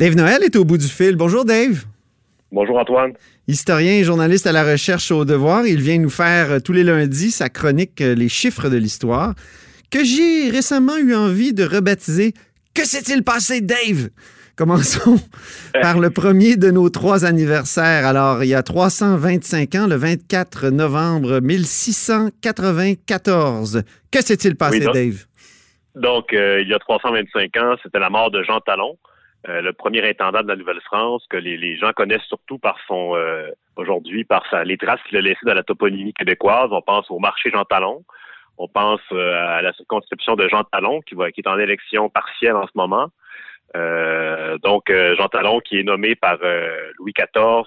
Dave Noël est au bout du fil. Bonjour Dave. Bonjour Antoine. Historien et journaliste à la recherche au devoir, il vient nous faire euh, tous les lundis sa chronique euh, Les chiffres de l'histoire, que j'ai récemment eu envie de rebaptiser Que s'est-il passé Dave? Commençons par le premier de nos trois anniversaires. Alors, il y a 325 ans, le 24 novembre 1694. Que s'est-il passé, Oui, donc- Dave? Donc, euh, il y a 325 ans, c'était la mort de Jean Talon, euh, le premier intendant de la Nouvelle-France, que les, les gens connaissent surtout par son, euh, aujourd'hui, par sa, les traces qu'il a laissées dans la toponymie québécoise. On pense au marché Jean Talon. On pense euh, à la circonscription de Jean Talon, qui, va, qui est en élection partielle en ce moment. Euh, donc, Jean Talon, qui est nommé par Louis XIV,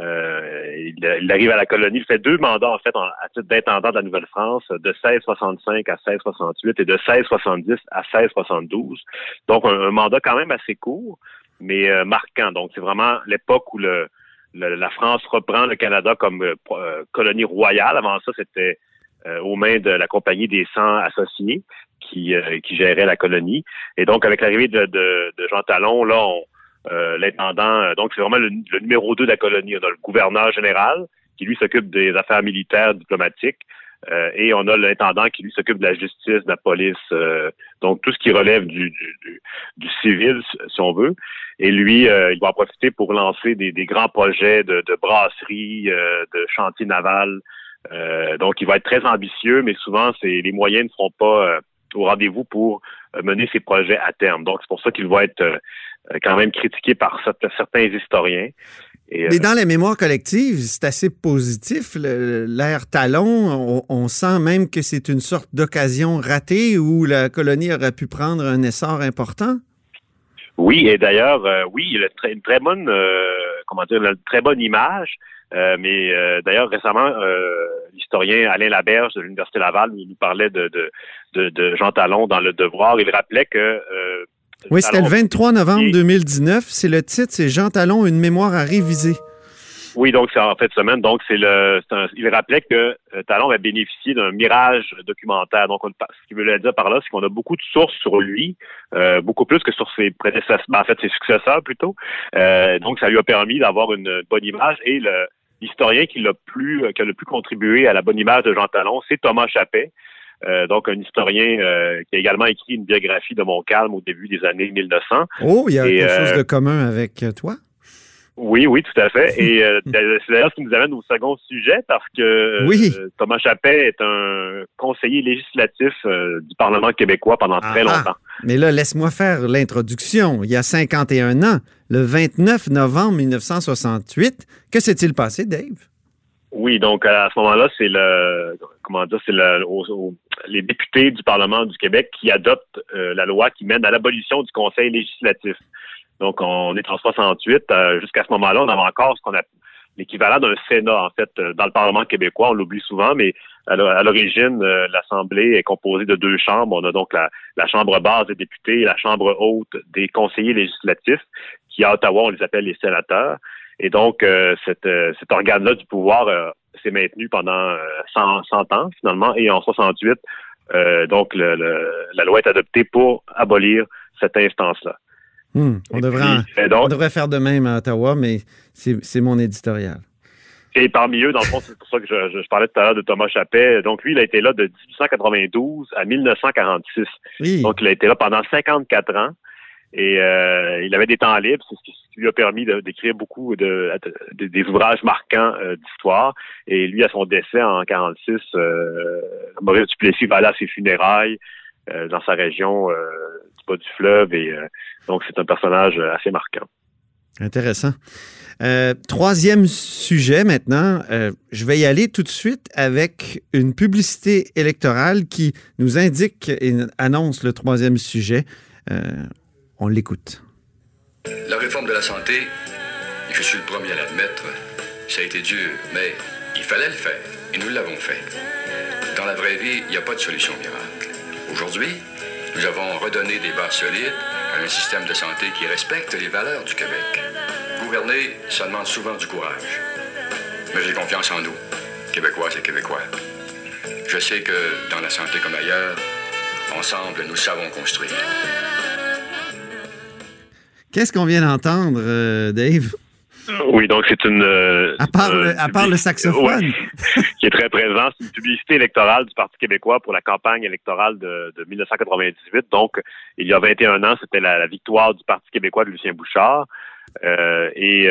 il, il arrive à la colonie, il fait deux mandats en fait à titre d'intendant de la Nouvelle-France, de 1665 à 1668 et de 1670 à 1672. Donc un, un mandat quand même assez court, mais euh, marquant. Donc c'est vraiment l'époque où le, le- la France reprend le Canada comme euh, euh, colonie royale. Avant ça, c'était euh, aux mains de la Compagnie des 100 associés qui, euh, qui gérait la colonie. Et donc avec l'arrivée de, de, de Jean Talon, là, on, euh, l'intendant, euh, donc c'est vraiment le, le numéro 2 de la colonie. On a le gouverneur général qui lui s'occupe des affaires militaires, diplomatiques, euh, et on a l'intendant qui lui s'occupe de la justice, de la police, euh, donc tout ce qui relève du, du, du, du civil, si on veut. Et lui, euh, il va en profiter pour lancer des, des grands projets de, de brasserie, euh, de chantier naval. Euh, donc, il va être très ambitieux, mais souvent, c'est les moyens ne seront pas euh, au rendez-vous pour euh, mener ses projets à terme. Donc, c'est pour ça qu'il va être euh, euh, quand même critiqué par certains, historiens. Et, Mais euh, dans la mémoire collective, c'est assez positif. le- L'ère Talon, on, on sent même que c'est une sorte d'occasion ratée où la colonie aurait pu prendre un essor important. Oui, et d'ailleurs, euh, oui, il a très- une très bonne, euh, comment dire, une très bonne image. Euh, mais euh, d'ailleurs, récemment, euh, l'historien Alain Laberge de l'Université Laval nous parlait de, de, de, de Jean Talon dans Le Devoir. Il rappelait que... Oui, c'était le Talon- 23 novembre Et- 2019. C'est le titre, c'est Jean Talon, une mémoire à réviser. Oui, donc c'est en fait semaine. Donc c'est le, un- il rappelait que euh, Talon a bénéficié d'un mirage documentaire. Donc on- ce qu'il voulait dire par là, c'est qu'on a beaucoup de sources sur lui, euh, beaucoup plus que sur ses prédécesseurs, ben, en fait ses successeurs plutôt. Euh, donc ça lui a permis d'avoir une bonne image. Et le l'historien qui l'a plus, qui a le plus contribué à la bonne image de Jean Talon, c'est Thomas Chappet. Euh, donc un historien euh, qui a également écrit une biographie de Montcalm au début des années 1900. Oh, il y a Et, quelque euh, chose de commun avec euh, toi? Oui, oui, tout à fait. Et euh, c'est d'ailleurs ce qui nous amène au second sujet parce que euh, Oui. Thomas Chappet est un conseiller législatif euh, du Parlement québécois pendant très Ah, ah. longtemps. Mais là, laisse-moi faire l'introduction. Il y a 51 ans, le 29 novembre 1968, que s'est-il passé, Dave? Oui, donc à ce moment-là, c'est le comment dire, c'est le, au- au- les députés du Parlement du Québec qui adoptent euh, la loi qui mène à l'abolition du Conseil législatif. Donc on est en 68. euh, Jusqu'à ce moment-là, on avait encore ce qu'on appelle l'équivalent d'un Sénat, en fait, euh, dans le Parlement québécois. On l'oublie souvent, mais à l'origine, euh, l'Assemblée est composée de deux chambres. On a donc la, la Chambre basse des députés et la Chambre haute des conseillers législatifs, qui à Ottawa, on les appelle les sénateurs. Et donc, euh, cette, euh, cet organe-là du pouvoir euh, s'est maintenu pendant euh, 100, 100 ans, finalement, et en 68, euh, donc le- le- la loi est adoptée pour abolir cette instance-là. Hmm, on, devrait, puis, on donc, devrait faire de même à Ottawa, mais c'est c'est mon éditorial. Et parmi eux, dans le fond, c'est pour ça que je, je- je parlais tout à l'heure de Thomas Chappet. Donc, lui, il a été là de 1892 à 1946. Oui. Donc, il a été là pendant 54 ans. Et euh, il avait des temps libres, c'est ce qui lui a permis d'écrire beaucoup de, de- des ouvrages marquants euh, d'histoire. Et lui, à son décès en 46, euh, Maurice Duplessis va ses funérailles dans sa région du bas du fleuve. Et donc, c'est un personnage assez marquant. Intéressant. Troisième sujet maintenant. Je vais y aller tout de suite avec une publicité électorale qui nous indique et annonce le troisième sujet. On l'écoute. La réforme de la santé, et je suis le premier à l'admettre, ça a été dur, mais il fallait le faire, et nous l'avons fait. Dans la vraie vie, il n'y a pas de solution miracle. Aujourd'hui, nous avons redonné des bases solides à un système de santé qui respecte les valeurs du Québec. Gouverner, ça demande souvent du courage. Mais j'ai confiance en nous, Québécois et Québécois. Je sais que dans la santé comme ailleurs, ensemble, nous savons construire. Qu'est-ce qu'on vient d'entendre, euh, Dave? Oui, donc c'est une. euh, À part, le, à part le saxophone. Ouais, qui est très présent. C'est une publicité électorale du Parti québécois pour la campagne électorale de, de 1998. Donc, il y a 21 ans, c'était la, la victoire du Parti québécois de Lucien Bouchard. Euh, et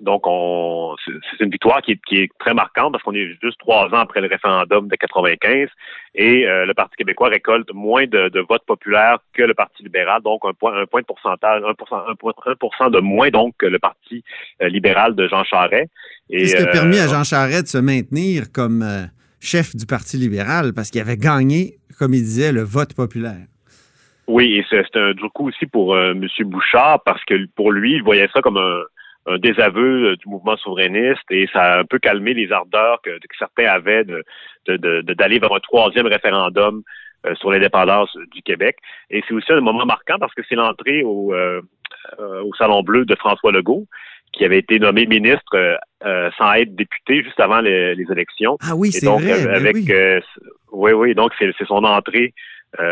donc, on, c'est une victoire qui est, qui est très marquante parce qu'on est juste trois ans après le référendum de 95 et euh, le Parti québécois récolte moins de, de votes populaires que le Parti libéral, donc un point, un point de pourcentage, 1%, 1% de moins donc que le Parti euh, libéral de Jean Charest. Et, Qu'est-ce qui a euh, permis à Jean Charest de se maintenir comme chef du Parti libéral? Parce qu'il avait gagné, comme il disait, le vote populaire. Oui, et c'est un du coup aussi pour euh, M. Bouchard, parce que pour lui, il voyait ça comme un, un désaveu euh, du mouvement souverainiste et ça a un peu calmé les ardeurs que, que certains avaient de d'aller vers un troisième référendum euh, sur l'indépendance du Québec. Et c'est aussi un moment marquant parce que c'est l'entrée au, euh, euh, au Salon Bleu de François Legault, qui avait été nommé ministre sans être député juste avant les, les élections. Ah oui, c'est vrai. ben avec, oui. oui, oui, donc c'est son entrée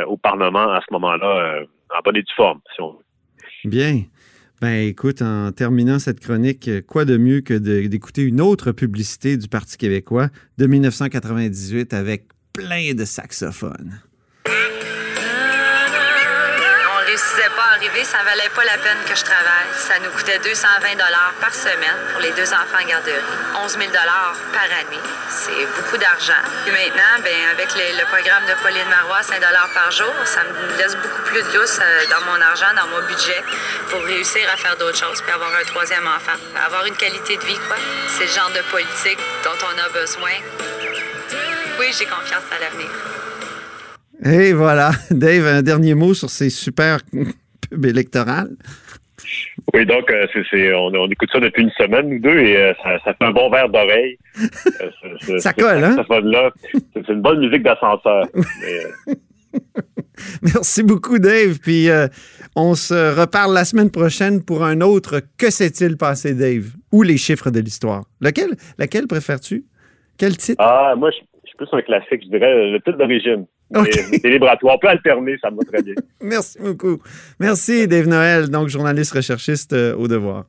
au Parlement à ce moment-là, en bonne et due forme, si on veut. Bien. Ben écoute, en terminant cette chronique, quoi de mieux que d'écouter une autre publicité du Parti québécois de 1998 avec plein de saxophones. À arriver, ça valait pas la peine que je travaille. Ça nous coûtait 220 dollars par semaine pour les deux enfants en garderie, 11 000 dollars par année. C'est beaucoup d'argent. Et maintenant, ben avec le, programme de Pauline Marois, 5 dollars par jour, ça me laisse beaucoup plus de lousse euh, dans mon argent, dans mon budget, pour réussir à faire d'autres choses, puis avoir un troisième enfant, avoir une qualité de vie, quoi. C'est le genre de politique dont on a besoin. Oui, j'ai confiance à l'avenir. Et voilà, Dave, un dernier mot sur ces super électorales. Oui, donc euh, on, on écoute ça depuis une semaine, nous deux, et euh, ça, ça fait un bon verre d'oreille. Euh, Ça colle, hein? C'est c'est une bonne musique d'ascenseur. Merci beaucoup, Dave. Puis on se reparle la semaine prochaine pour un autre Que s'est-il passé, Dave? Ou les chiffres de l'histoire. Lequel, laquelle préfères-tu? Quel titre? ah, moi, je, suis plus un classique, je dirais le titre d'origine. Mais, Ok. mais c'est libre à toi. On peut alterner, ça me va très bien. Merci beaucoup. Merci, Dave Noël, donc journaliste recherchiste euh, au devoir.